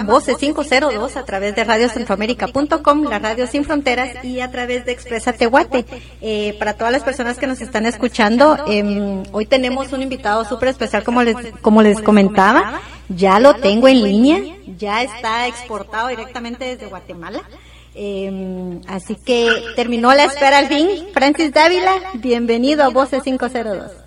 Voces 502 a través de radiocentroamérica.com, la radio sin fronteras y a través de Expresa Tehuate. Eh, para todas las personas que nos están escuchando, eh, hoy tenemos un invitado súper especial como les, como les comentaba. Ya lo tengo en línea, ya está exportado directamente desde Guatemala. Eh, así que terminó la espera al fin. Francis Dávila, bienvenido a Voces 502.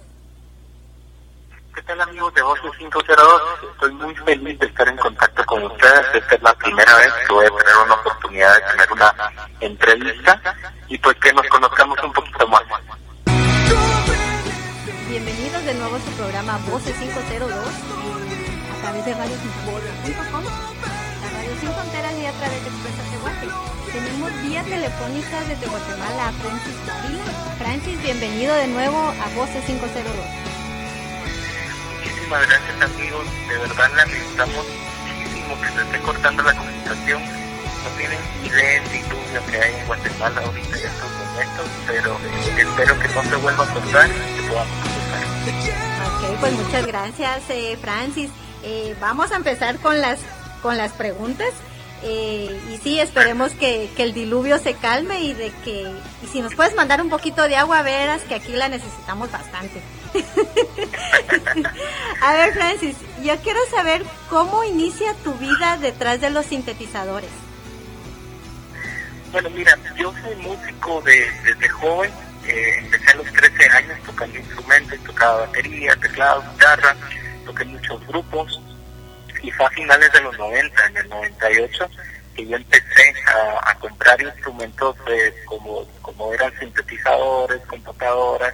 ¿Qué tal amigos de Voces 502? Estoy muy feliz de estar en contacto con ustedes. Esta es la primera vez que voy a tener una oportunidad de tener una entrevista y pues que nos conozcamos un poquito más. Bienvenidos de nuevo a su programa Voces 502 a través de radiosinfronteras.com, la radio sin fronteras y a través de Expresa Tehuate. Tenemos vía telefónica desde Guatemala a Francis. Francis, bienvenido de nuevo a Voces 502 muchísimas gracias amigos, de verdad la necesitamos muchísimo que se esté cortando la comunicación. No tienen idea del diluvio que hay en Guatemala ahorita en estos momentos, pero espero que no se vuelva a cortar y que podamos empezar. Ok, pues muchas gracias eh, Francis. Eh, vamos a empezar con las, con las preguntas. Eh, y sí, esperemos que, que, el diluvio se calme y de que, y si nos puedes mandar un poquito de agua, verás que aquí la necesitamos bastante. A ver, Francis, yo quiero saber cómo inicia tu vida detrás de los sintetizadores. Bueno, mira, yo soy músico de, desde joven, eh, empecé a los 13 años tocando instrumentos, tocaba batería, teclado, guitarra, toqué muchos grupos y fue a finales de los 90, en el 98, que yo empecé a, comprar instrumentos como, como eran sintetizadores, computadoras,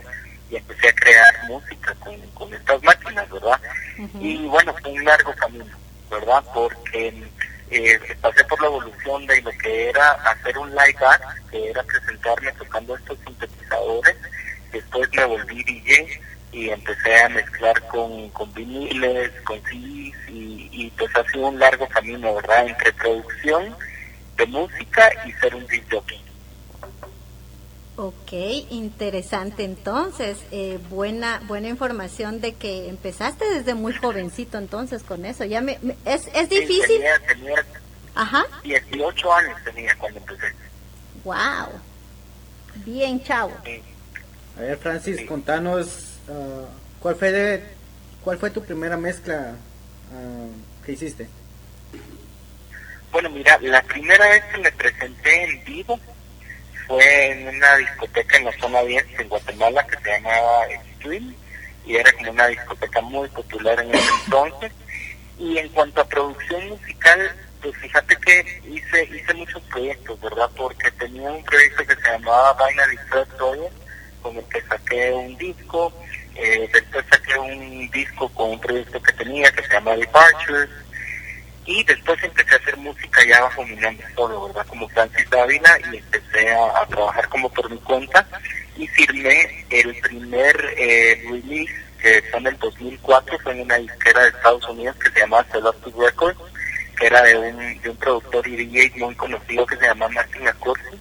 y empecé a crear música con, con estas máquinas, ¿verdad? Y bueno, fue un largo camino, ¿verdad? Porque eh, pasé por la evolución de lo que era hacer un live art, que era presentarme tocando estos sintetizadores, después me volví DJ y empecé a mezclar con, con viniles, con CDs y, y pues ha sido un largo camino, ¿verdad? Entre producción de música y ser un DJ. Ok, interesante. Entonces, eh, buena buena información de que empezaste desde muy jovencito entonces con eso. Ya me, me es, es difícil. Sí, tenía, tenía Ajá. 18 años tenía cuando empecé. Wow. Bien, chavo. Sí. A ver, Francis, sí. contanos uh, cuál fue de, cuál fue tu primera mezcla uh, que hiciste. Bueno, mira, la primera vez que me presenté en vivo fue en una discoteca en la zona 10 en Guatemala que se llamaba Stream y era como una discoteca muy popular en ese entonces. Y en cuanto a producción musical, pues fíjate que hice hice muchos proyectos, ¿verdad? Porque tenía un proyecto que se llamaba Binary Thread Project, con el que saqué un disco, eh, después saqué un disco con un proyecto que tenía que se llama Departures, y después empecé a hacer música ya bajo mi nombre solo, ¿verdad? Como Francis Dávila y empecé a, trabajar como por mi cuenta y firmé el primer eh, release que fue en el 2004, fue en una disquera de Estados Unidos que se llamaba Celestic Records, que era de un, de un productor y DJ muy conocido que se llama Martin Accorsi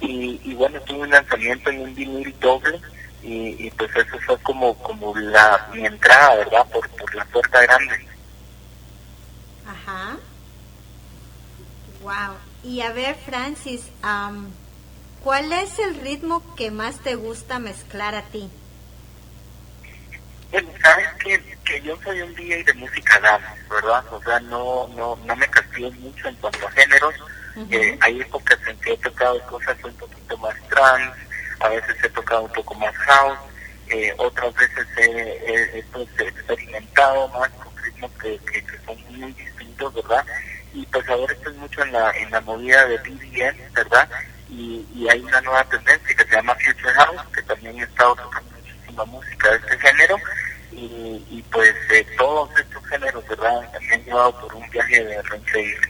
y, y bueno, tuve un lanzamiento en un vinil doble y, y pues eso fue como, como la, mi entrada, ¿verdad? Por, por la puerta grande. Ajá. Wow. Y a ver, Francis, um, ¿cuál es el ritmo que más te gusta mezclar a ti? Bueno, sabes que, que yo soy un DJ de música dance, ¿verdad? O sea, no, no, no me castigo mucho en cuanto a géneros. Uh -huh. eh, hay épocas en que he tocado cosas un poquito más trans, a veces he tocado un poco más house, eh, otras veces he, he, he pues, experimentado más con ritmos que, que, que son muy distintos, ¿verdad? Y pues ahora estoy mucho en la, en la movida de BDM, ¿verdad? Y, y hay una nueva tendencia que se llama Future House, que también he estado tocando muchísima música de este género. Y, y pues eh, todos estos géneros, ¿verdad? Me llevado por un viaje de increíble.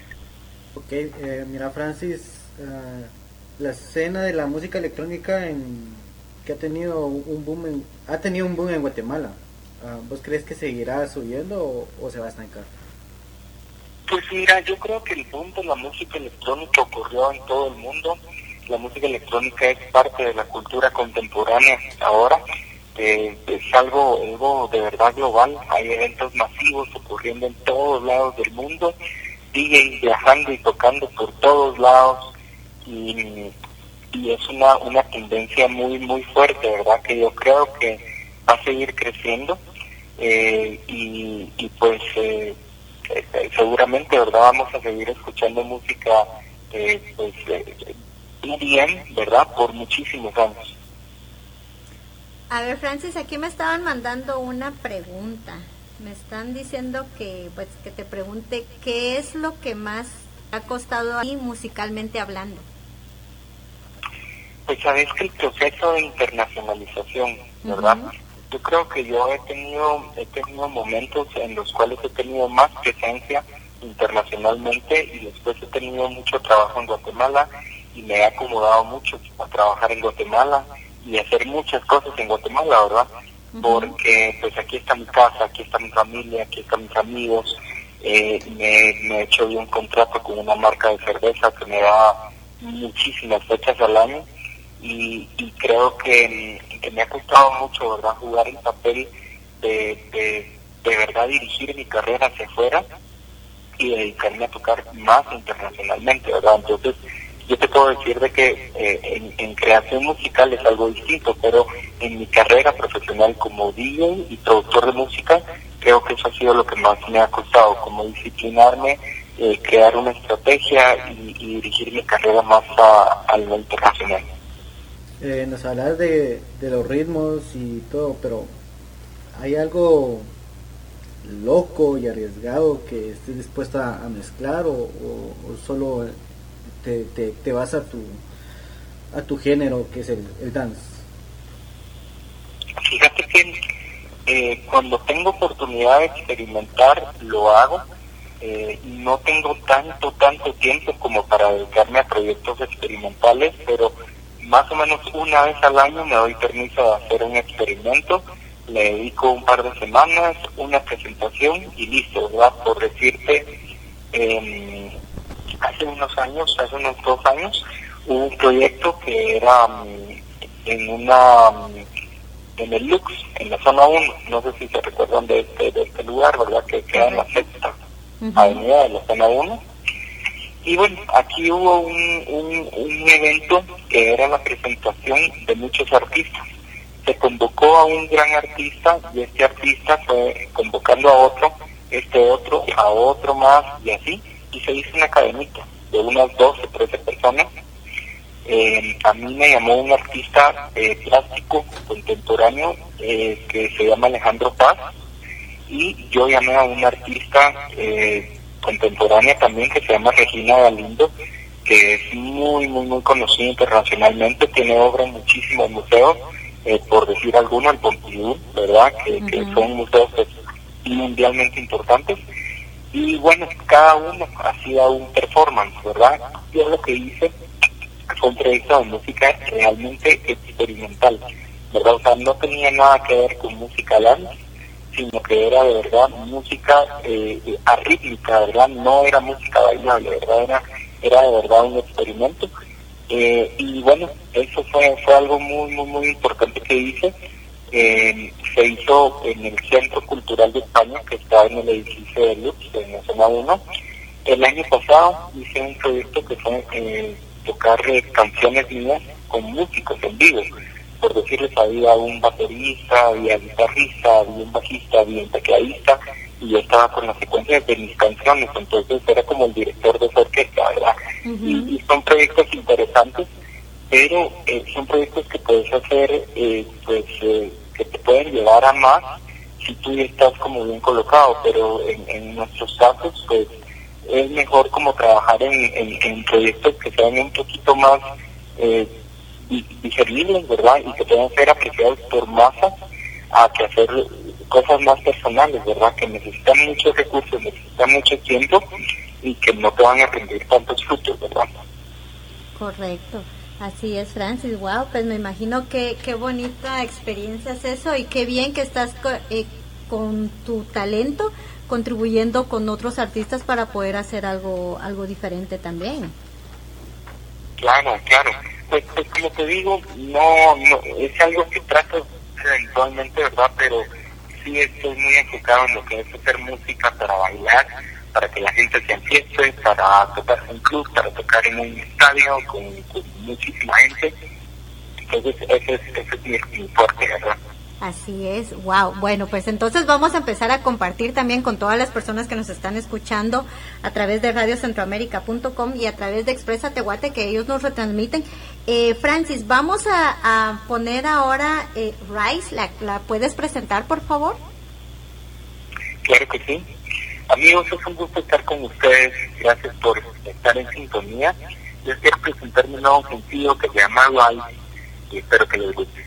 Ok, eh, mira Francis, uh, la escena de la música electrónica en, que ha tenido un boom en, ha tenido un boom en Guatemala. Uh, ¿Vos crees que seguirá subiendo o, se va a estancar? Pues mira, yo creo que el boom de la música electrónica ocurrió en todo el mundo. La música electrónica es parte de la cultura contemporánea ahora. Eh, es algo, algo de verdad global. Hay eventos masivos ocurriendo en todos lados del mundo DJs viajando y tocando por todos lados y, y es una, una tendencia muy, muy fuerte, ¿verdad? Que yo creo que va a seguir creciendo eh, y, y pues eh, eh, seguramente, ¿verdad? Vamos a seguir escuchando música eh, pues bien, ¿verdad? Por muchísimos años. A ver, Francis, aquí me estaban mandando una pregunta. Me están diciendo que, pues, que te pregunte qué es lo que más ha costado a ti musicalmente hablando. Pues sabes que el proceso de internacionalización, ¿verdad? Yo creo que yo he tenido, he tenido momentos en los cuales he tenido más presencia internacionalmente y después he tenido mucho trabajo en Guatemala y me he acomodado mucho a trabajar en Guatemala y hacer muchas cosas en Guatemala, ¿verdad? Porque pues aquí está mi casa, aquí está mi familia, aquí están mis amigos, eh, me, me he hecho un contrato con una marca de cerveza que me da muchísimas fechas al año y, y creo que, que, me ha costado mucho, ¿verdad? Jugar el papel de, de, verdad dirigir mi carrera hacia afuera y dedicarme a tocar más internacionalmente, ¿verdad? Entonces, yo te puedo decir de que eh, en, creación musical es algo distinto, pero en mi carrera profesional como DJ y productor de música, creo que eso ha sido lo que más me ha costado, como disciplinarme, eh, crear una estrategia y, dirigir mi carrera más a, lo internacional. Eh, nos hablas de, los ritmos y todo, pero ¿hay algo loco y arriesgado que estés dispuesto a, mezclar o, o solo te, te, vas a tu, a tu género que es el, el dance? Fíjate que eh, cuando tengo oportunidad de experimentar, lo hago. Eh, no tengo tanto, tanto tiempo como para dedicarme a proyectos experimentales, pero más o menos una vez al año me doy permiso de hacer un experimento, le dedico un par de semanas, una presentación y listo, ¿verdad? Por decirte, eh, hace unos años, hace unos dos años, hubo un proyecto que era mm, en una mm, en el Lux, en la zona 1, no sé si se recuerdan de este, de este lugar, ¿verdad? Que queda en la sexta avenida de la zona 1. Y bueno, aquí hubo un, un, evento que era la presentación de muchos artistas. Se convocó a un gran artista y este artista fue convocando a otro, este otro, a otro más y así y se hizo una cadenita de unas 12, 13 personas. Eh, a mí me llamó un artista eh, plástico contemporáneo eh, que se llama Alejandro Paz y yo llamé a un artista contemporánea también que se llama Regina Galindo que es muy, muy, muy conocido internacionalmente, tiene obra en muchísimos museos, por decir alguno, el Pompidou, ¿verdad? Que, que son museos pues, mundialmente importantes y bueno, cada uno hacía un performance, ¿verdad? Yo lo que hice fue un proyecto de música realmente experimental, ¿verdad? O sea, no tenía nada que ver con música dance, sino que era de verdad música eh, arrítmica, ¿verdad? No era música bailable, ¿verdad? Era, era de verdad un experimento. Eh, y bueno, eso fue, fue algo muy, muy, muy importante que hice eh, se hizo en el Centro Cultural de España, que está en el edificio de Lux, en la zona 1. El año pasado hice un proyecto que fue eh, tocar eh, canciones mías con músicos en vivo. Por decirles, había un baterista, había guitarrista, había un bajista, había un tecladista, y yo estaba con las secuencias de mis canciones, entonces era como el director de esa orquesta, ¿verdad? y, son proyectos interesantes pero eh, son proyectos que puedes hacer, eh, pues, eh, que te pueden llevar a más si tú estás como bien colocado, pero en, nuestros casos, pues, es mejor como trabajar en, en, proyectos que sean un poquito más eh, digeribles, ¿verdad? Y que puedan ser apreciados por masas, a que hacer cosas más personales, ¿verdad? Que necesitan muchos recursos, necesitan mucho tiempo y que no te van a rendir tantos frutos, ¿verdad? Correcto. Así es, Francis. Wow, pues me imagino que qué bonita experiencia es eso y qué bien que estás eh, con tu talento contribuyendo con otros artistas para poder hacer algo algo diferente también. Claro, claro. Pues, pues como te digo, no, no es algo que trato eventualmente, ¿verdad? Pero sí estoy muy enfocado en lo que es hacer música para bailar, para que la gente se enfieste, para tocar en un club, para tocar en un estadio con, muchísima gente. Entonces, ese es, ese es mi, mi ¿verdad? Así es, wow. Bueno, pues entonces vamos a empezar a compartir también con todas las personas que nos están escuchando a través de radiocentroamérica.com y a través de Expresa Tehuate que ellos nos retransmiten. Eh, Francis, vamos a, poner ahora eh, Rice, ¿La, ¿La puedes presentar por favor? Claro que sí. Amigos, es un gusto estar con ustedes. Gracias por estar en sintonía. Les quiero presentar mi nuevo sencillo que se llama Rice y espero que les guste.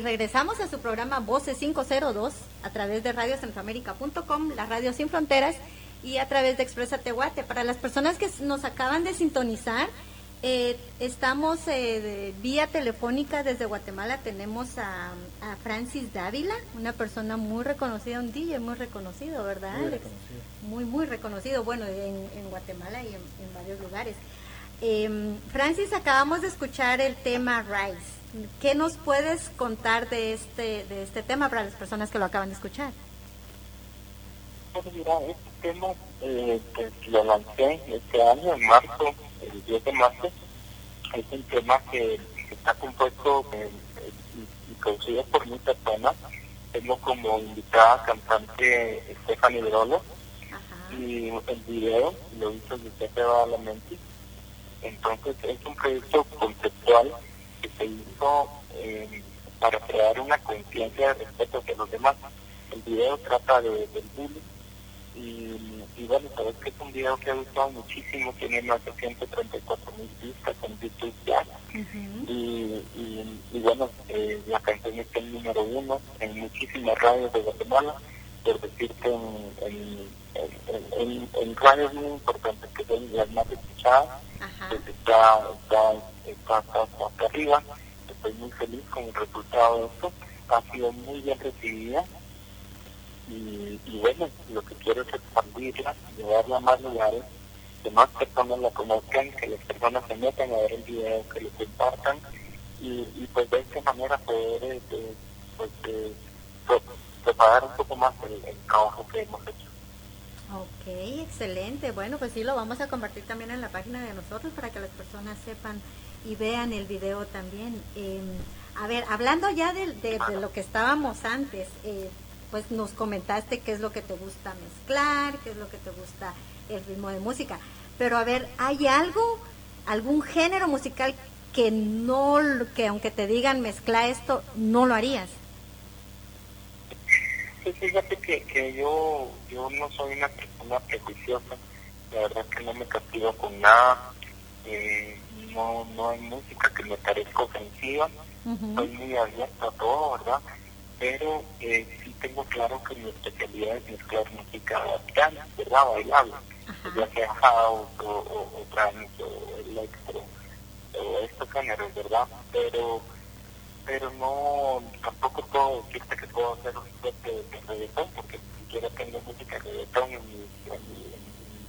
Regresamos a su programa Voces 502 a través de radiocentroamérica.com, la radio sin fronteras y a través de Expresa Tehuate. Para las personas que nos acaban de sintonizar, eh, estamos eh, vía telefónica desde Guatemala. Tenemos a, Francis Dávila, una persona muy reconocida, un DJ muy reconocido, ¿verdad, muy Alex? Muy, muy reconocido, bueno, en, Guatemala y en, varios lugares. Em, Francis, acabamos de escuchar el tema Rise. ¿Qué nos puedes contar de este, de este tema para las personas que lo acaban de escuchar? Pues mira, este tema eh, lo lancé este año, en marzo, el 10 de marzo. Es un tema que, está compuesto eh, y, producido por mi persona. Tengo como invitada cantante Stephanie Brolo y el video lo hizo Giuseppe Badalamenti. Entonces es un proyecto conceptual que se hizo eh, para crear una conciencia de respeto hacia los demás. El video trata de, del bullying y, bueno, sabes que es un video que ha gustado muchísimo, tiene más de 134 mil vistas en YouTube ya. y, y, bueno, eh, la canción está en número uno en muchísimas radios de Guatemala, decirte en, en, en, radios muy importantes que son las más escuchadas, pues está, está, está, arriba. Estoy muy feliz con el resultado de esto. Ha sido muy bien recibida y, bueno, lo que quiero es expandirla, llevarla a más lugares, que más personas la conozcan, que las personas se metan a ver el video, que lo compartan y, pues de esta manera poder este, pues, eh, preparar un poco más el, trabajo que hemos hecho. Ok, excelente. Bueno, pues sí, lo vamos a compartir también en la página de nosotros para que las personas sepan y vean el video también. Em, a ver, hablando ya de, de, lo que estábamos antes, eh, pues nos comentaste qué es lo que te gusta mezclar, qué es lo que te gusta el ritmo de música. Pero a ver, ¿hay algo, algún género musical que no, que aunque te digan mezcla esto, no lo harías? Sí, fíjate que, que yo, yo no soy una persona prejuiciosa, la verdad que no me castigo con nada, eh, no, no hay música que me parezca ofensiva, soy muy abierto a todo, ¿verdad? Pero eh, tengo claro que mi especialidad es mezclar música africana, ¿verdad? Bailable, ya sea house o, o, o trance o electro, o estos géneros, ¿verdad? Pero pero no, tampoco puedo decirte que puedo hacer un set de, de reggaetón, porque ni siquiera tengo música de reggaetón en mi, en mi,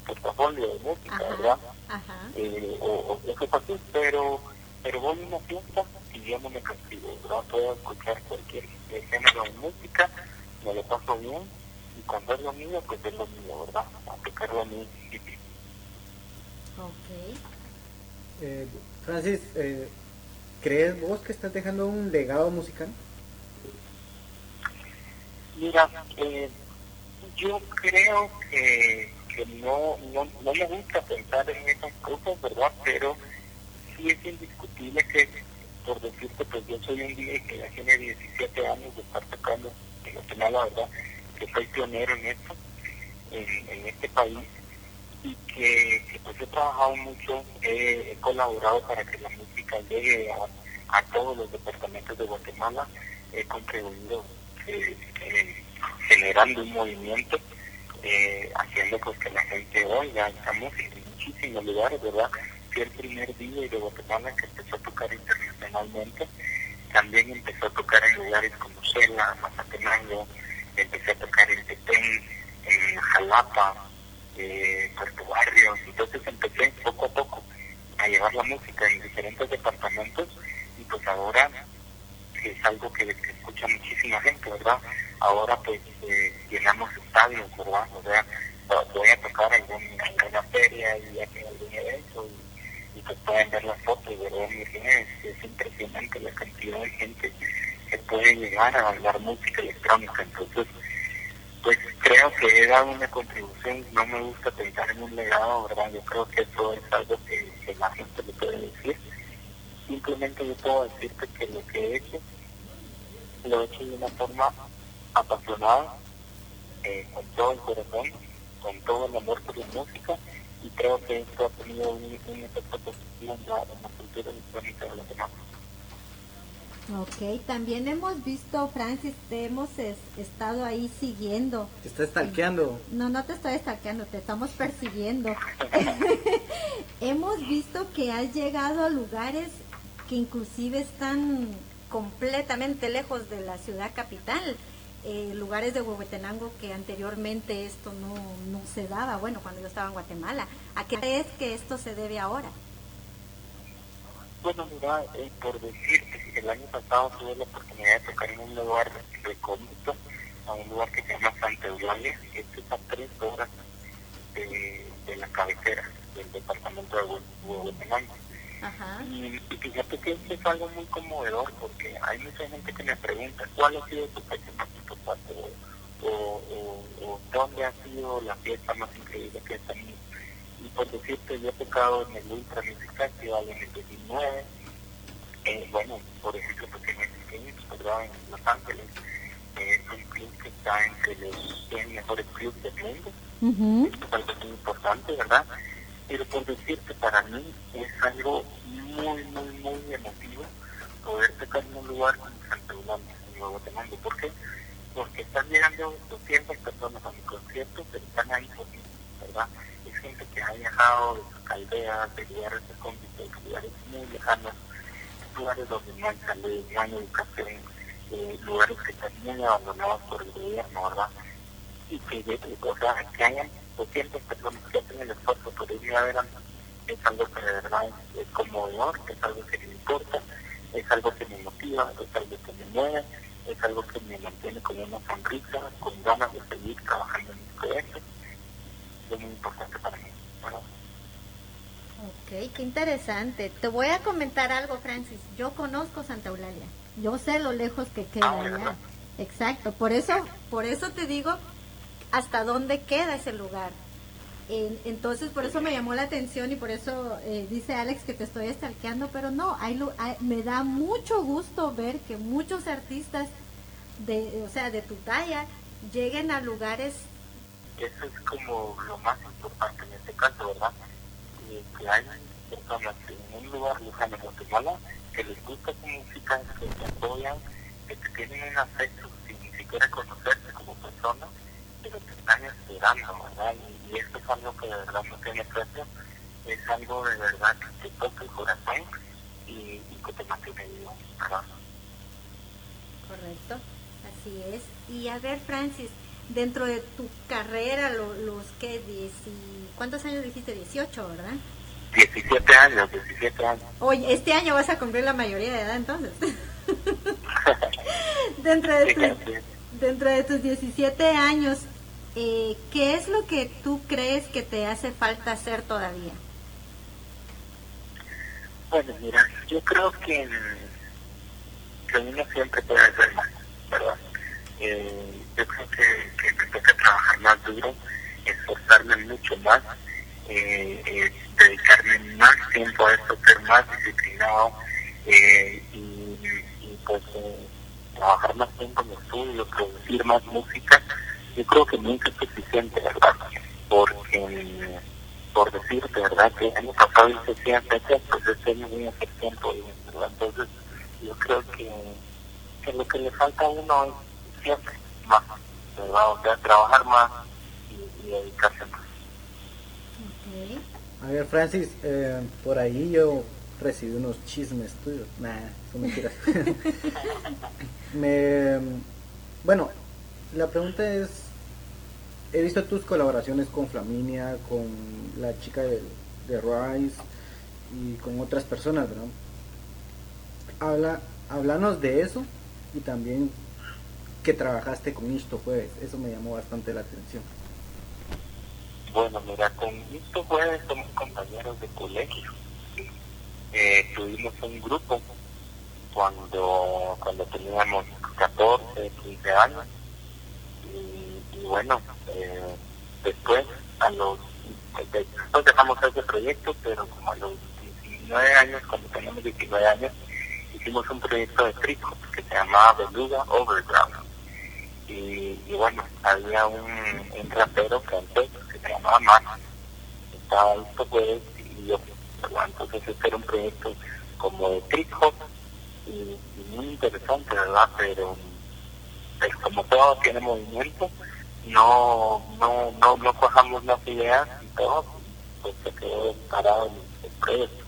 portafolio de música, ¿verdad? Eh, o, o eso es así, pero, pero voy a una fiesta y yo no me castigo, ¿verdad? Puedo escuchar cualquier género de música me lo paso bien y cuando es lo mío, pues es lo mío, ¿verdad? Aplicarlo a mí. Ok. Eh, Francis, eh, ¿crees vos que estás dejando un legado musical? Mira, eh, yo creo que, no, no, no me gusta pensar en esas cosas, ¿verdad? Pero sí es indiscutible que, por decirte, pues yo soy un día que ya tiene 17 años de estar tocando la verdad, que soy pionero en esto, en, este país, y que, pues he trabajado mucho, he, colaborado para que la música llegue a, todos los departamentos de Guatemala, he contribuido eh, eh, generando un movimiento, eh, haciendo pues que la gente oiga esta música en muchísimos lugares, ¿verdad? Fui el primer DJ de Guatemala que empezó a tocar internacionalmente también empezó a tocar en lugares como Cela, Mazatenango, empecé a tocar en Petén, en Jalapa, eh, Puerto Barrios, entonces empecé poco a poco a llevar la música en diferentes departamentos y pues ahora es algo que, escucha muchísima gente, ¿verdad? Ahora pues eh, llenamos estadios, ¿verdad? O sea, voy a tocar en alguna feria y algún evento y pues pueden ver las fotos, ¿verdad? Es, es impresionante la cantidad de gente que puede llegar a bailar música electrónica. Entonces, pues creo que he dado una contribución, no me gusta pensar en un legado, ¿verdad? Yo creo que eso es algo que, la gente le puede decir. Simplemente yo puedo decirte que lo que he hecho, lo he hecho de una forma apasionada, eh, con todo el corazón, con todo el amor por la música y creo que esto ha tenido un, efecto positivo en la, cultura electrónica de demás. Ok, también hemos visto, Francis, te hemos estado ahí siguiendo. ¿Te está stalkeando? No, no te estoy stalkeando, te estamos persiguiendo. hemos visto que has llegado a lugares que inclusive están completamente lejos de la ciudad capital. Eh, lugares de Huehuetenango que anteriormente esto no, no se daba, bueno, cuando yo estaba en Guatemala. ¿A qué crees que esto se debe ahora? Bueno, mira, eh, por decirte, el año pasado tuve la oportunidad de tocar en un lugar recóndito, a un lugar que se llama Santa Eulalia, que está a tres horas de, de, la cabecera del departamento de Huehuetenango. Y, y, fíjate que es algo muy conmovedor porque hay mucha gente que me pregunta cuál ha sido tu fecha más importante o, o, o, dónde ha sido la fiesta más increíble que has tenido y por decirte, yo he tocado en el Ultra Music Festival en el 2009, eh, bueno, por ejemplo, porque en el ¿verdad? En Los Ángeles, eh, es un club que está entre los 100 mejores clubes del mundo, es algo muy importante, ¿verdad? Pero por decirte, para mí es algo muy, muy, muy emotivo poder tocar en un lugar como Santa Eulalia, en Nuevo Guatemala. ¿Por qué? Porque están llegando 200 personas a mi concierto, pero están ahí por mí, ¿verdad? Gente que ha viajado de sus aldeas, de lugares recónditos, de lugares muy lejanos, lugares donde no hay salud, no hay educación, eh, lugares que están muy abandonados por el gobierno, ¿verdad? Y que, o sea, que hayan 200 personas que hacen el esfuerzo por ir a ver es algo que de verdad es, conmovedor, es algo que me importa, es algo que me motiva, es algo que me mueve, es algo que me mantiene con una sonrisa, con ganas de seguir trabajando en mis proyectos es muy importante para mí. Ok, qué interesante. Te voy a comentar algo, Francis. Yo conozco Santa Eulalia. Yo sé lo lejos que queda ah, allá. Exacto. Por eso, por eso te digo hasta dónde queda ese lugar. entonces, por eso me llamó la atención y por eso eh, dice Alex que te estoy estalqueando, pero no, hay, me da mucho gusto ver que muchos artistas de, o sea, de tu talla lleguen a lugares eso es como lo más importante en este caso, ¿verdad? que hay personas en un lugar lejano en Guatemala que les gusta tu música, que te apoyan, que te tienen un afecto sin ni siquiera conocerte como persona, pero te están esperando, ¿verdad? Y, esto es algo que de verdad no tiene precio, es algo de verdad que te toca el corazón y, que te mantiene vivo, ¿verdad? Correcto, así es. Y a ver, Francis, dentro de tu carrera, los que, ¿cuántos años dijiste? 18, ¿verdad? 17 años, 17 años. Oye, este año vas a cumplir la mayoría de edad entonces. dentro, de dentro de tus 17 años, eh, ¿qué es lo que tú crees que te hace falta hacer todavía? Bueno, mira, yo creo que, que uno siempre puede hacer más, ¿verdad? Eh, yo creo que, me toca trabajar más duro, esforzarme mucho más, eh, eh, dedicarme más tiempo a esto, ser más disciplinado eh, y, pues trabajar más tiempo en el estudio, producir más música. Yo creo que nunca es suficiente, ¿verdad? Porque, por decirte, ¿verdad? Que el año pasado hice 100 fechas, pues este año voy a hacer tiempo, ¿verdad? Entonces, yo creo que, que lo que le falta a uno es siempre más, vamos a trabajar más y, dedicarse más. A ver, Francis, eh, por ahí yo recibí unos chismes tuyos. Nah, son mentiras. Me, bueno, la pregunta es, he visto tus colaboraciones con Flaminia, con la chica de, de Rise y con otras personas, ¿verdad? Habla, háblanos de eso y también que trabajaste con Isto Jueves. Eso me llamó bastante la atención. Bueno, mira, con Isto Jueves somos compañeros de colegio. Eh, tuvimos un grupo cuando cuando teníamos 14, 15 años. Y, bueno, eh, después, a los después dejamos ese proyecto, pero como a los 19 años, cuando teníamos 19 años, hicimos un proyecto de frico que se llamaba Beluga Overground y, bueno, había un, un rapero antes que se llamaba Max, estaba esto pues y yo, entonces este era un proyecto como de trip hop y, muy interesante, ¿verdad? Pero pues, como todo tiene movimiento, no, no, no, no cojamos las ideas y todo, pues se quedó parado en el proyecto.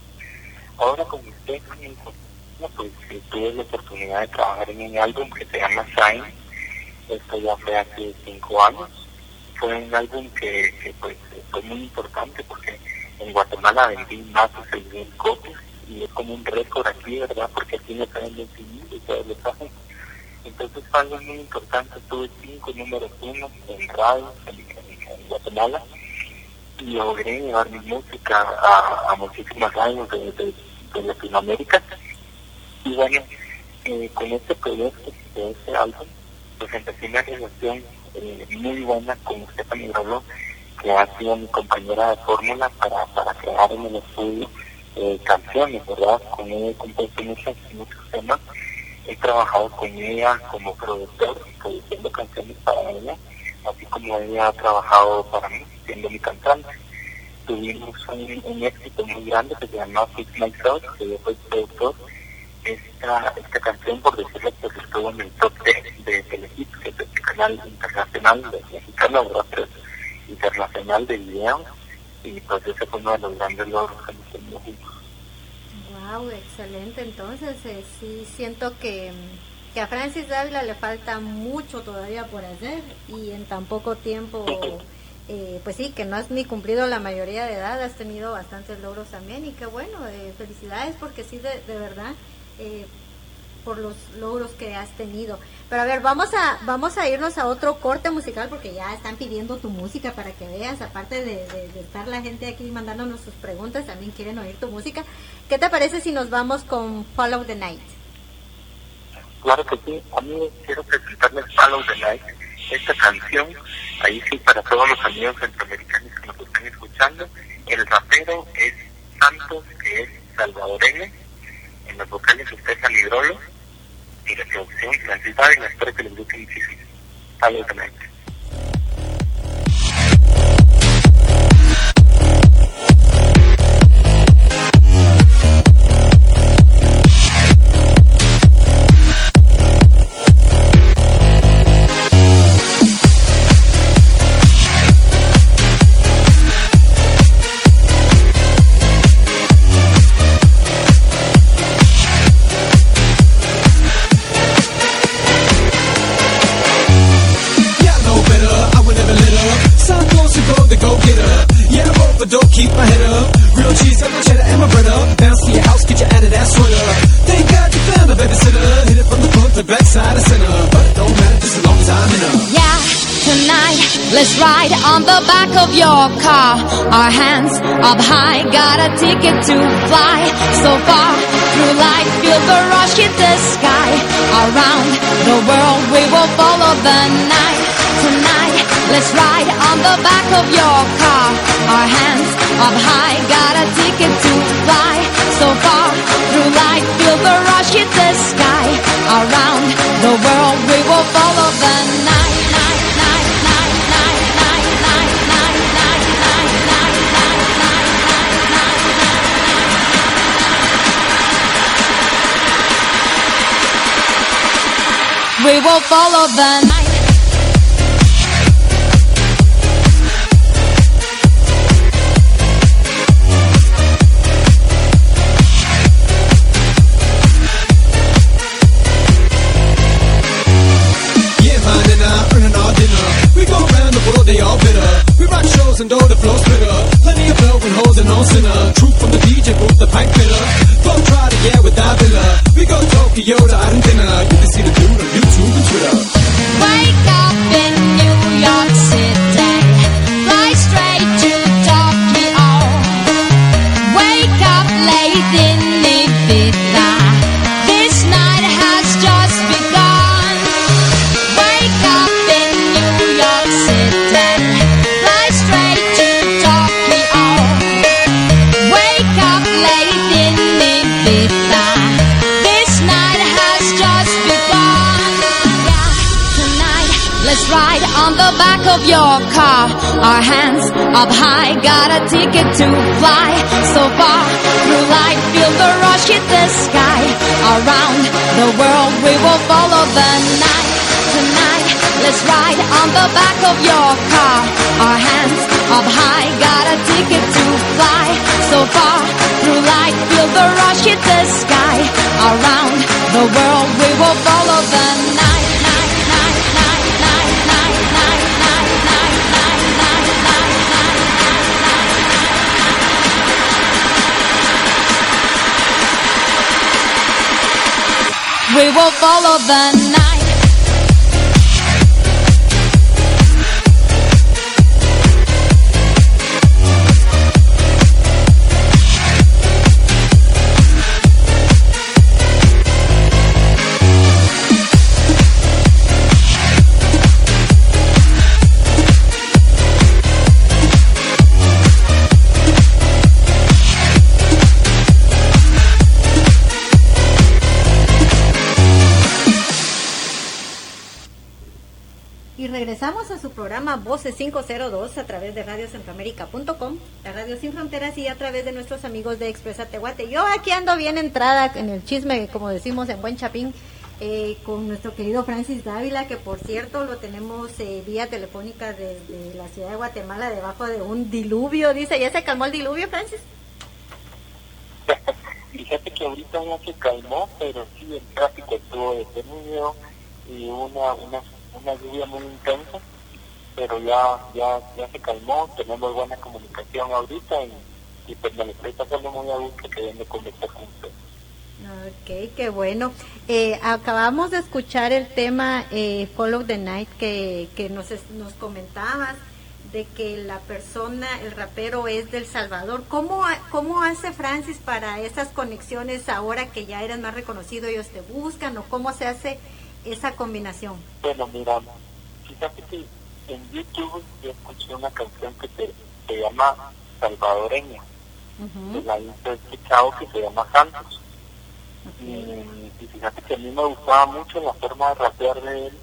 Ahora con usted, pues tuve la oportunidad de trabajar en un álbum que se llama Shine, esto ya fue hace cinco años, fue un álbum que, pues fue muy importante porque en Guatemala vendí más de 6.000 copias y es como un récord aquí, ¿verdad? Porque aquí no traen el y todo lo saben. Entonces fue algo muy importante, tuve cinco números uno en radio en, Guatemala y logré llevar mi música a, a muchísimas radios de, Latinoamérica. Y bueno, eh, con este proyecto, de este álbum, pues empecé una relación eh, muy buena con Stephanie Rolo, que ha sido mi compañera de fórmula para, para crear en el estudio eh, canciones, ¿verdad? Con ella he compuesto muchos, muchos temas. He trabajado con ella como productor, produciendo canciones para ella, así como ella ha trabajado para mí, siendo mi cantante. Tuvimos un, éxito muy grande que se llama Fix Myself, que yo soy productor. Esta, esta canción, por decirlo, pues estuvo en el top 10 de Telehit, que es el canal internacional de mexicano, ¿verdad? internacional de video y pues ese fue uno de los grandes logros que hemos tenido. Wow, excelente. Entonces eh, sí siento que, que a Francis Dávila le falta mucho todavía por hacer y en tan poco tiempo, eh, pues sí, que no has ni cumplido la mayoría de edad, has tenido bastantes logros también y qué bueno, eh, felicidades porque sí, de, de verdad, eh, por los logros que has tenido. Pero a ver, vamos a vamos a irnos a otro corte musical porque ya están pidiendo tu música para que veas, aparte de, estar la gente aquí mandándonos sus preguntas, también quieren oír tu música. ¿Qué te parece si nos vamos con Follow the Night? Claro que sí, a mí quiero presentarles Follow the Night, esta canción, ahí sí para todos los amigos centroamericanos que nos están escuchando, el rapero es Santos, que es salvadoreño, en los vocales usted es Alidrolo, y la producción Francis Dávila. Espero que les guste muchísimo. Saludos también. Back of your car. Our hands up high, got a ticket to fly. So far through life, feel the rush hit the sky. Around the world, we will follow the night. Tonight, let's ride on the back of your car. Our hands up high, got a ticket to fly. So far through life, feel the Will follow the night. Our hands up high, got a ticket to fly. So far through life, feel the rush hit the sky. Around the world we will follow the night. Tonight, let's ride on the back of your car. Our hands up high, got a ticket to fly. So far through light, feel the rush hit the sky. Around the world we will follow the night, We will follow the night. A su programa Voces 502 a través de radiocentroamérica.com, la radio sin fronteras y a través de nuestros amigos de Expresa Tehuate. Yo aquí ando bien entrada en el chisme, como decimos en Buen Chapín, eh, con nuestro querido Francis Dávila, que por cierto lo tenemos eh, vía telefónica desde la ciudad de Guatemala, debajo de un diluvio. Dice, ¿ya se calmó el diluvio, Francis? Fíjate que ahorita ya se calmó, pero sí el tráfico estuvo detenido y una, una, una lluvia muy intensa, pero ya, ya, ya se calmó, tenemos buena comunicación ahorita y, y pues me estoy pasando muy a gusto que vengo a conversar con ustedes. Ok, qué bueno. Eh, acabamos de escuchar el tema eh, Follow the Night que, que nos, nos comentabas de que la persona, el rapero es del Salvador. ¿Cómo, ¿Cómo hace Francis para esas conexiones ahora que ya eres más reconocido, ellos te buscan o cómo se hace esa combinación? Bueno, mira, fíjate que en YouTube yo escuché una canción que se, se llama Salvadoreña, de la hizo este chavo que se llama Santos. Y, y fíjate que a mí me gustaba mucho la forma de rapear de él,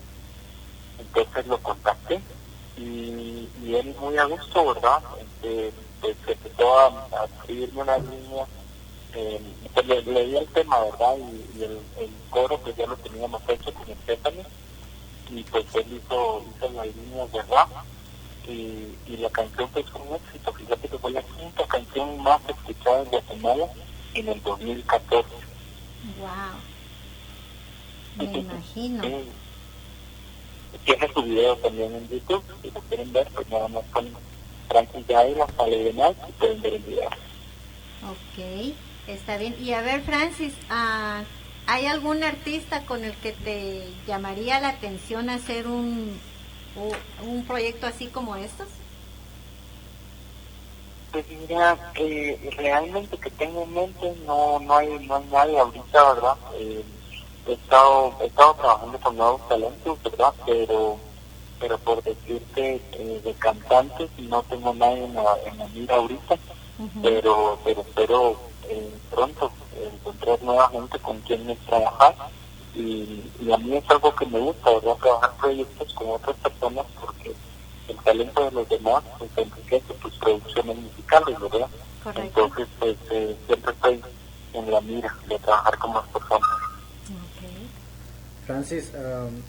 entonces lo contacté y, y él muy a gusto, ¿verdad? Este, pues empezó a, a escribirme una línea, eh, pues le, le di el tema, ¿verdad? Y, y el, el coro pues ya lo teníamos hecho con Stephanie y pues él hizo, hizo las líneas de rap y, y la canción pues fue un éxito, fíjate que fue la quinta canción más escuchada en Guatemala en el 2014. Wow. Me imagino. Sí. Tiene su video también en YouTube, si lo quieren ver, pues nada más con Francis Jaira, sale de más y pueden ver el video. Ok, está bien. Y a ver, Francis, ah, ¿hay algún artista con el que te llamaría la atención hacer un, un proyecto así como estos? Pues mira, eh, realmente que tengo en mente no, no hay no hay nadie ahorita, ¿verdad? Eh, he estado he estado trabajando con nuevos talentos, ¿verdad? Pero pero por decirte eh, de cantantes no tengo nadie en la, en la mira ahorita, pero pero espero eh, pronto encontrar nueva gente con quien trabajar y, y a mí es algo que me gusta, ¿verdad? Trabajar proyectos con otras personas porque el talento de los demás pues enriquece tus producciones musicales, ¿verdad? Correcto. Entonces, pues eh, siempre estoy en la mira de trabajar con más personas. Ok. Francis, um,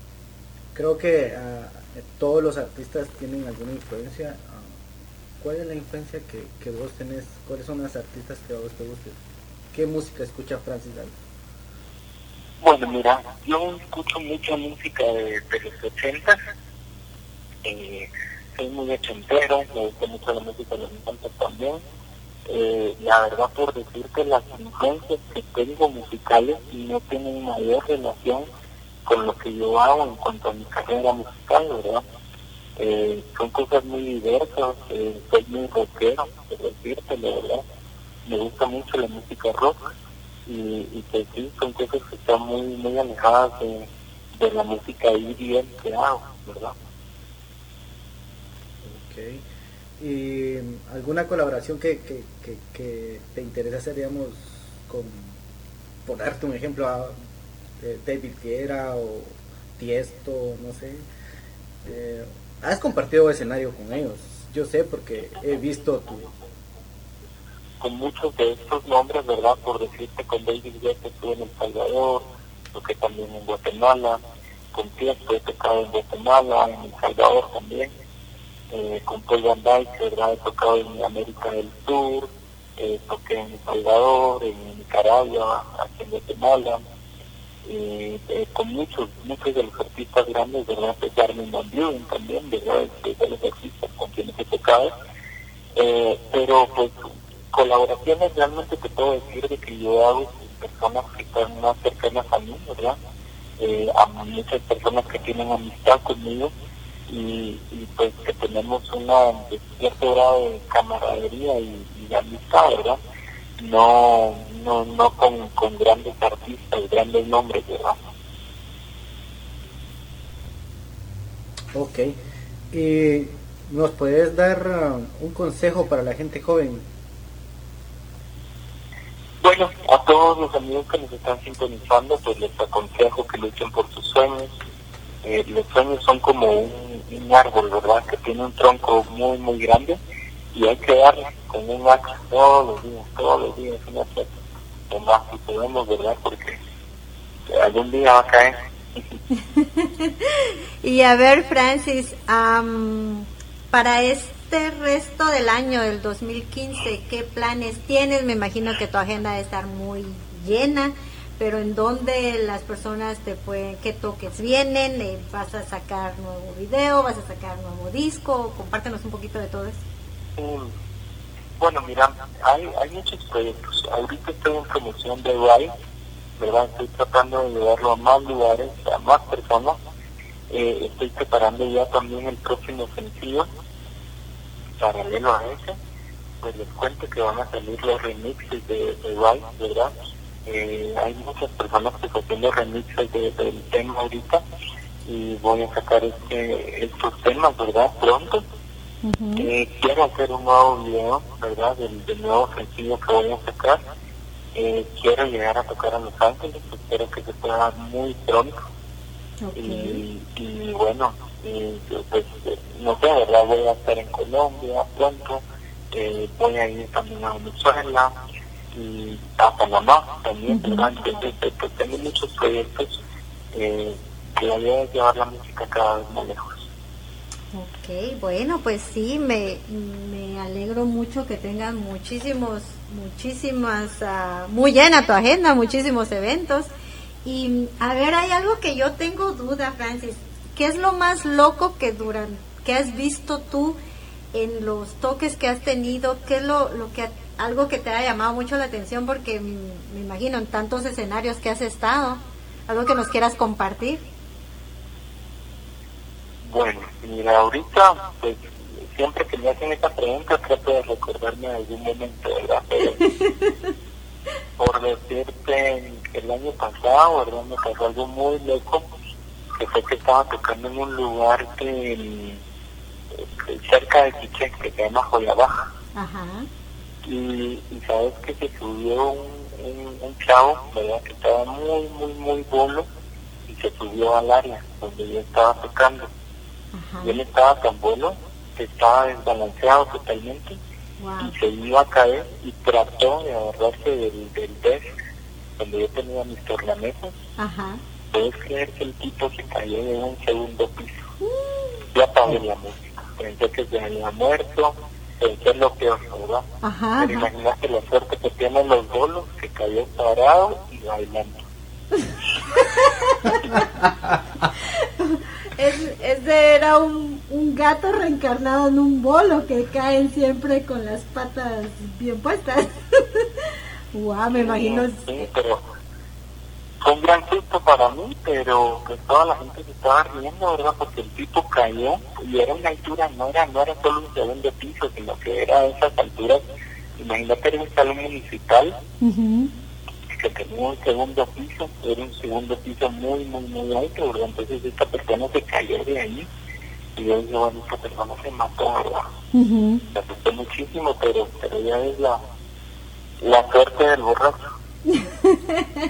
creo que ah, todos los artistas tienen alguna influencia. ah, ¿Cuál es la influencia que, que vos tenés? ¿Cuáles son las artistas que a vos te gustan? ¿Qué música escucha Francis David? Bueno, mira, yo escucho mucha música de, los 80 eh, soy muy ochentero, me gusta mucho la música de los 90 también. Eh, la verdad, por decirte, las influencias que tengo musicales no tienen mayor relación con lo que yo hago en cuanto a mi carrera musical, ¿verdad? Eh, son cosas muy diversas, eh, soy muy rockero, por decirte, la verdad. Me gusta mucho la música rock y, y que sí, son cosas que están muy, muy alejadas de, de la música IDM que hago, ¿verdad? Ok. ¿Y alguna colaboración que, que, que, que te interesa hacer, digamos, con, por darte un ejemplo, a eh, David Guerra o Tiesto, no sé? Eh, has compartido escenario con ellos, yo sé porque he visto tu, con muchos de estos nombres, ¿verdad? Por decirte, con David Guetta estuve en El Salvador, toqué también en Guatemala, con Tiesto he tocado en Guatemala, en El Salvador también, eh, con Paul Van ¿verdad? He tocado en América del Sur, eh, toqué en El Salvador, en Nicaragua, aquí en Guatemala, eh, con muchos, muchos de los artistas grandes, ¿verdad? Pues Armin Van Buren también, ¿verdad? De, de los artistas con quienes he tocado. Eh, pero pues colaboraciones realmente te puedo decir de que yo hago personas que están más cercanas a mí, ¿verdad? Eh, a muchas personas que tienen amistad conmigo y, pues que tenemos una cierto grado de camaradería y, de amistad, ¿verdad? No, no, no con, grandes artistas, grandes nombres, ¿verdad? Ok. ¿Y nos puedes dar uh, un consejo para la gente joven? A todos los amigos que nos están sintonizando, pues les aconsejo que luchen por sus sueños. Eh, los sueños son como un, árbol, ¿verdad? Que tiene un tronco muy, muy grande y hay que darle con un axe todos los días, todos los días, una fleta. Lo más que podemos, ¿verdad? Porque algún día va a caer. Y a ver, Francis, am, para este resto del año, del 2015, ¿qué planes tienes? Me imagino que tu agenda debe estar muy llena, pero ¿en dónde las personas te pueden, qué toques vienen? Eh, ¿Vas a sacar nuevo video? ¿Vas a sacar nuevo disco? Compártenos un poquito de todo eso. Mm, Bueno, mira, hay, hay muchos proyectos. Ahorita estoy en promoción de Rai, ¿verdad? Estoy tratando de llevarlo a más lugares, a más personas. Eh, estoy preparando ya también el próximo sencillo, paralelo a ese. Pues les cuento que van a salir los remixes de, de ¿verdad? Eh, hay muchas personas que están haciendo remixes de- del tema ahorita y voy a sacar este, estos temas, ¿verdad? Pronto. Eh, quiero hacer un nuevo video, ¿verdad? Del, del nuevo sencillo que voy a sacar. Eh, quiero llegar a tocar a Los Ángeles, espero que se pueda muy pronto. Y, y bueno, y, pues no sé, ¿verdad? Voy a estar en Colombia pronto, eh, voy a ir también a Venezuela y a Panamá también, ¿verdad? Entonces, eh, pues, tengo muchos proyectos eh, que la idea es llevar la música cada vez más lejos. Ok, bueno, pues sí, me, me alegro mucho que tengas muchísimos, muchísimas, ah, muy llena tu agenda, muchísimos eventos. Y a ver, hay algo que yo tengo duda, Francis. ¿Qué es lo más loco que duran, que has visto tú en los toques que has tenido? ¿Qué es lo, lo que, algo que te ha llamado mucho la atención? Porque me imagino en tantos escenarios que has estado, algo que nos quieras compartir. Bueno, mira, ahorita, pues, siempre que me hacen esta pregunta trato de recordarme de algún momento, ¿verdad? Pero, por decirte, el año pasado, ¿verdad? Me pasó algo muy loco, que fue que estaba tocando en un lugar que, eh, cerca de Quiché, que se llama Joya Baja. Ajá. Y, y sabes que se subió un, un, un chavo, ¿verdad? Que estaba muy, muy, muy bolo y se subió al área donde yo estaba tocando. Ajá. Y él estaba tan bueno que estaba desbalanceado totalmente Wow. y se iba a caer y trató de agarrarse del, del desk donde yo tenía mis tornamesas. Ajá. Puedes creer que el tipo se cayó de un segundo piso. Yo apagué la música. Pensé que se había muerto, pensé lo peor, ¿verdad? Ajá. Pero imagínate la suerte que tienen los bolos, que cayó parado y bailando. Es, ese era un, un gato reencarnado en un bolo que caen siempre con las patas bien puestas. Guau, me imagino. Sí, pero fue un gran susto para mí, pero pues toda la gente se estaba riendo, ¿verdad? Porque el tipo cayó y era una altura, no era, no era solo un segundo piso, sino que era a esas alturas. Imagínate, era un salón municipal Ujú. que tenía un segundo piso, era un segundo piso muy, muy, muy alto, ¿verdad? Entonces esta persona se cayó de ahí y yo dije, bueno, esta persona se mató, ¿verdad? Me asusté muchísimo, pero, pero ya es la, la suerte del borracho.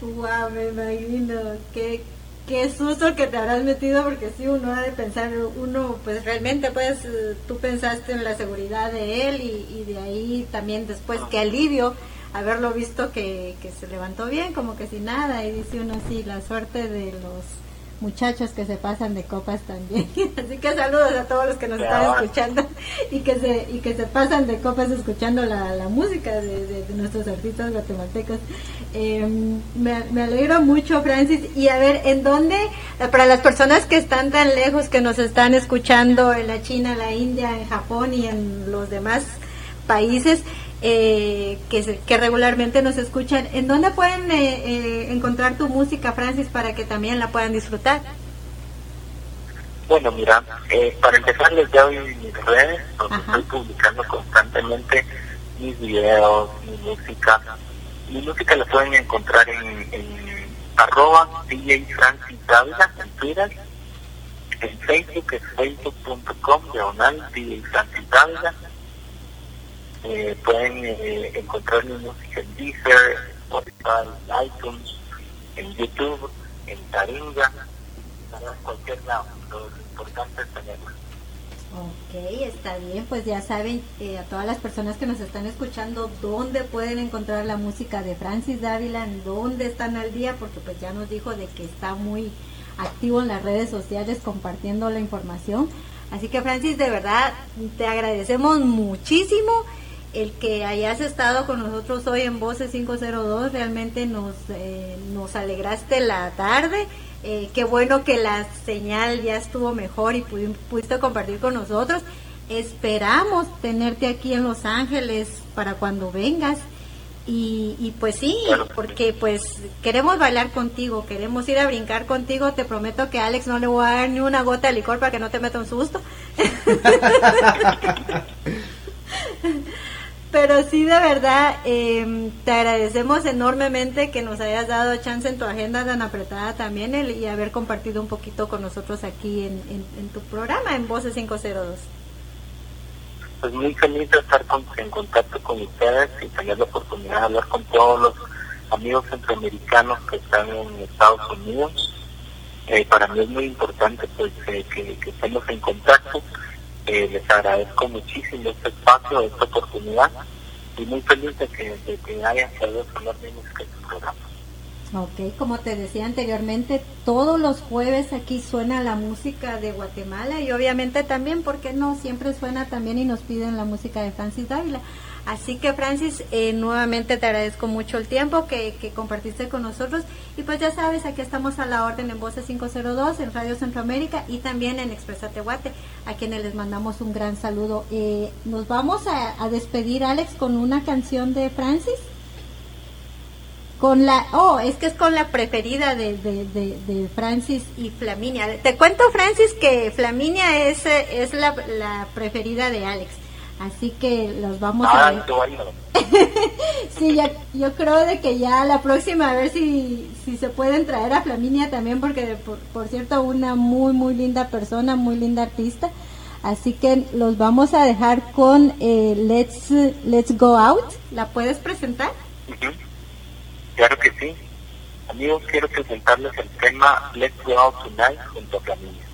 Guau, me imagino. Qué, qué susto que te habrás metido porque sí uno ha de pensar uno pues realmente pues tú pensaste en la seguridad de él y, y de ahí también después qué alivio haberlo visto que, que se levantó bien como que sin nada y dice uno así la suerte de los muchachos que se pasan de copas también. Así que saludos a todos los que nos están escuchando y que se y que se pasan de copas escuchando la, la música de, de, de, nuestros artistas guatemaltecos. Eh, me, me, alegro mucho, Francis. Y a ver, ¿en dónde, para las personas que están tan lejos, que nos están escuchando en la China, la India, en Japón y en los demás países, eh, que, que, regularmente nos escuchan, ¿en dónde pueden eh, eh, encontrar tu música, Francis, para que también la puedan disfrutar? Bueno, mira, eh, para empezar les doy mis redes, donde Ajá. estoy publicando constantemente mis videos, mi música. Mi música la pueden encontrar en, en arroba DJ Francis Dávila en Twitter. En Facebook es facebook.com diagonal DJ Francis Dávila eh, pueden eh, encontrar mi música en Deezer, Spotify, iTunes, en YouTube, en Taringa, en cualquier lado. Lo importante es tenerla. Ok, está bien, pues ya saben eh, a todas las personas que nos están escuchando dónde pueden encontrar la música de Francis Dávila, en dónde están al día, porque pues ya nos dijo de que está muy activo en las redes sociales compartiendo la información. Así que Francis, de verdad, te agradecemos muchísimo el que hayas estado con nosotros hoy en Voces 502 realmente nos, eh, nos alegraste la tarde. Eh, qué bueno que la señal ya estuvo mejor y pudiste compartir con nosotros. Esperamos tenerte aquí en Los Ángeles para cuando vengas. Y, y pues sí, porque pues queremos bailar contigo, queremos ir a brincar contigo. Te prometo que a Alex no le voy a dar ni una gota de licor para que no te meta un susto. Pero sí, de verdad, eh, te agradecemos enormemente que nos hayas dado chance en tu agenda tan apretada también el, y haber compartido un poquito con nosotros aquí en, en, tu programa, en Voces 502. Pues muy feliz de estar en contacto con ustedes y tener la oportunidad de hablar con todos los amigos centroamericanos que están en Estados Unidos. Eh, para mí es muy importante pues eh, que, que estemos en contacto les agradezco muchísimo este espacio, esta oportunidad y muy feliz de que, de que hayan podido hablar de este programa. Ok, como te decía anteriormente, todos los jueves aquí suena la música de Guatemala y obviamente también, porque no? Siempre suena también y nos piden la música de Francis Dávila. Así que Francis, eh, nuevamente te agradezco mucho el tiempo que, compartiste con nosotros y pues ya sabes, aquí estamos a la orden en Voces 502, en Radio Centroamérica y también en Expresa Tehuate, a quienes les mandamos un gran saludo. Eh, nos vamos a, a, despedir, Alex, con una canción de Francis. Con la, oh, es que es con la preferida de, de, Francis y Flaminia. Te cuento, Francis, que Flaminia es, es la, la preferida de Alex. Así que los vamos ah, a ver. Sí, ya, yo creo de que ya la próxima a ver si, si se pueden traer a Flaminia también, porque por, por cierto, una muy, muy linda persona, muy linda artista. Así que los vamos a dejar con eh, Let's, Let's Go Out. ¿La puedes presentar? Uh -huh. Claro que sí. Amigos, quiero presentarles el tema Let's Go Out Tonight junto a Flaminia.